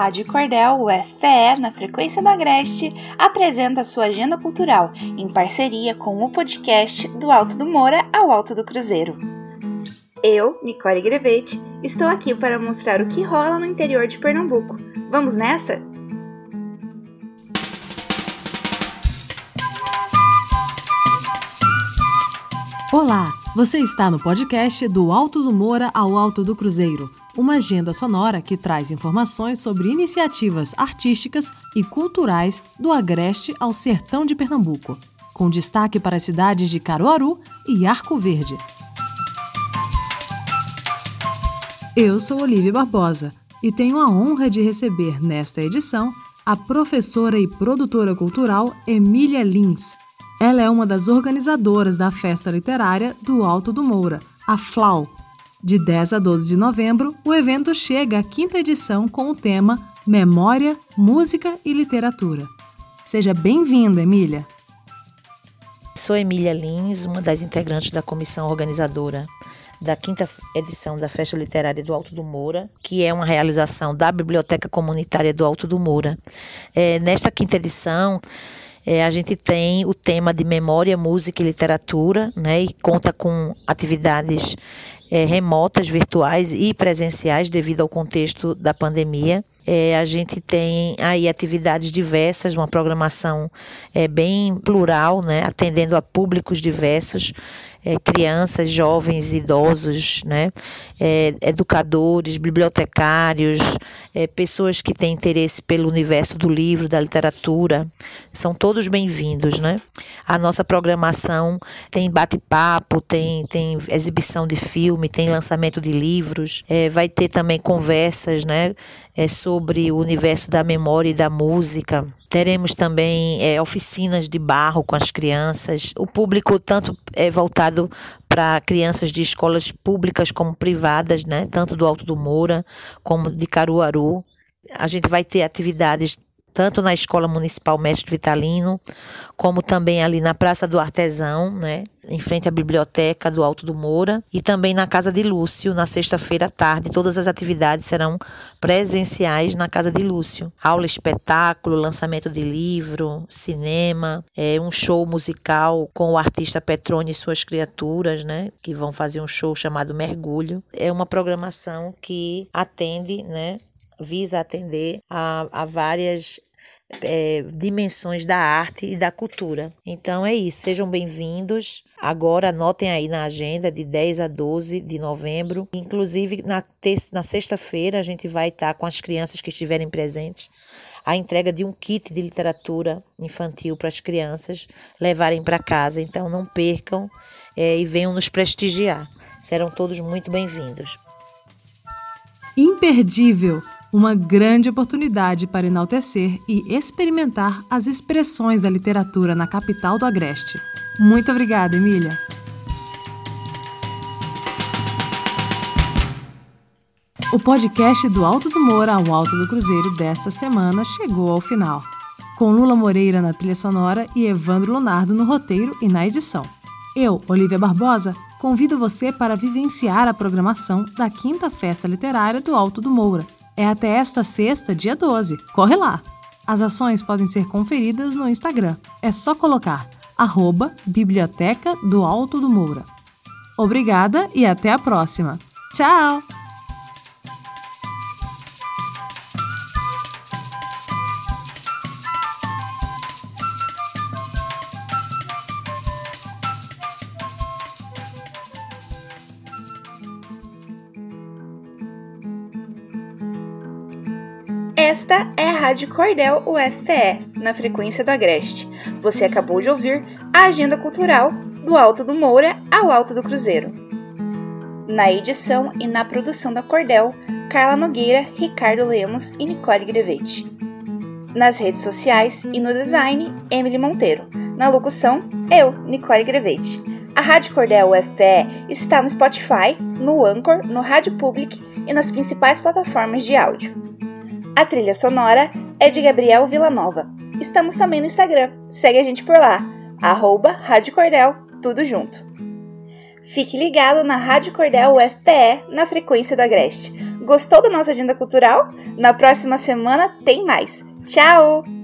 Rádio Cordel UFPE, na frequência do Agreste, apresenta sua agenda cultural em parceria com o podcast Do Alto do Moura ao Alto do Cruzeiro. Eu, Nicole Grevete, estou aqui para mostrar o que rola no interior de Pernambuco. Vamos nessa? Olá, você está no podcast Do Alto do Moura ao Alto do Cruzeiro, uma agenda sonora que traz informações sobre iniciativas artísticas e culturais do Agreste ao Sertão de Pernambuco, com destaque para as cidades de Caruaru e Arco Verde. Eu sou Olivia Barbosa e tenho a honra de receber nesta edição a professora e produtora cultural Emília Lins ela é uma das organizadoras da Festa Literária do Alto do Moura, a FLAU. De 10 a 12 de novembro, o evento chega à quinta edição com o tema Memória, Música e Literatura. Seja bem-vinda, Emília. Sou Emília Lins, uma das integrantes da comissão organizadora da quinta edição da Festa Literária do Alto do Moura, que é uma realização da Biblioteca Comunitária do Alto do Moura. É, nesta quinta edição, é, a gente tem o tema de memória, música e literatura, né? E conta com atividades é, remotas, virtuais e presenciais devido ao contexto da pandemia. É, a gente tem aí atividades diversas, uma programação é, bem plural, né, atendendo a públicos diversos é, crianças, jovens, idosos, né, é, educadores, bibliotecários, é, pessoas que têm interesse pelo universo do livro, da literatura, são todos bem-vindos, né? A nossa programação tem bate-papo, tem, tem exibição de filme, tem lançamento de livros, é, vai ter também conversas, né, é, sobre o universo da memória e da música. Teremos também é, oficinas de barro com as crianças. O público tanto é voltado para crianças de escolas públicas como privadas, né? Tanto do Alto do Moura como de Caruaru. A gente vai ter atividades tanto na Escola Municipal Mestre Vitalino, como também ali na Praça do Artesão, né, em frente à Biblioteca do Alto do Moura, e também na Casa de Lúcio, na sexta-feira à tarde. Todas as atividades serão presenciais na Casa de Lúcio. Aula, espetáculo, lançamento de livro, cinema, é, um show musical com o artista Petrone e suas criaturas, né, que vão fazer um show chamado Mergulho. É uma programação que atende, né, visa atender a, a várias é, dimensões da arte e da cultura. Então é isso, sejam bem-vindos. Agora anotem aí na agenda de 10 a 12 de novembro. Inclusive na, na sexta-feira a gente vai estar com as crianças que estiverem presentes a entrega de um kit de literatura infantil para as crianças levarem para casa. Então não percam é, e venham nos prestigiar. Serão todos muito bem-vindos. Imperdível! Uma grande oportunidade para enaltecer e experimentar as expressões da literatura na capital do Agreste. Muito obrigada, Emília. O podcast do Alto do Moura ao Alto do Cruzeiro desta semana chegou ao final, com Lula Moreira na trilha sonora e Evandro Leonardo no roteiro e na edição. Eu, Olivia Barbosa, convido você para vivenciar a programação da Quinta Festa Literária do Alto do Moura, é até esta sexta, dia 12. Corre lá! As ações podem ser conferidas no Instagram. É só colocar arroba Biblioteca do Alto do Moura. Obrigada e até a próxima. Tchau! Esta é a Rádio Cordel UFPE, na frequência do Agreste. Você acabou de ouvir a agenda cultural do Alto do Moura ao Alto do Cruzeiro. Na edição e na produção da Cordel, Carla Nogueira, Ricardo Lemos e Nicole Grevete. Nas redes sociais e no design, Emily Monteiro. Na locução, eu, Nicole Grevete. A Rádio Cordel UFPE está no Spotify, no Anchor, no Rádio Public e nas principais plataformas de áudio. A trilha sonora é de Gabriel Villanova. Estamos também no Instagram, segue a gente por lá, arroba Rádio Cordel, tudo junto. Fique ligado na Rádio Cordel UFPE, na frequência do Agreste. Gostou da nossa agenda cultural? Na próxima semana tem mais. Tchau!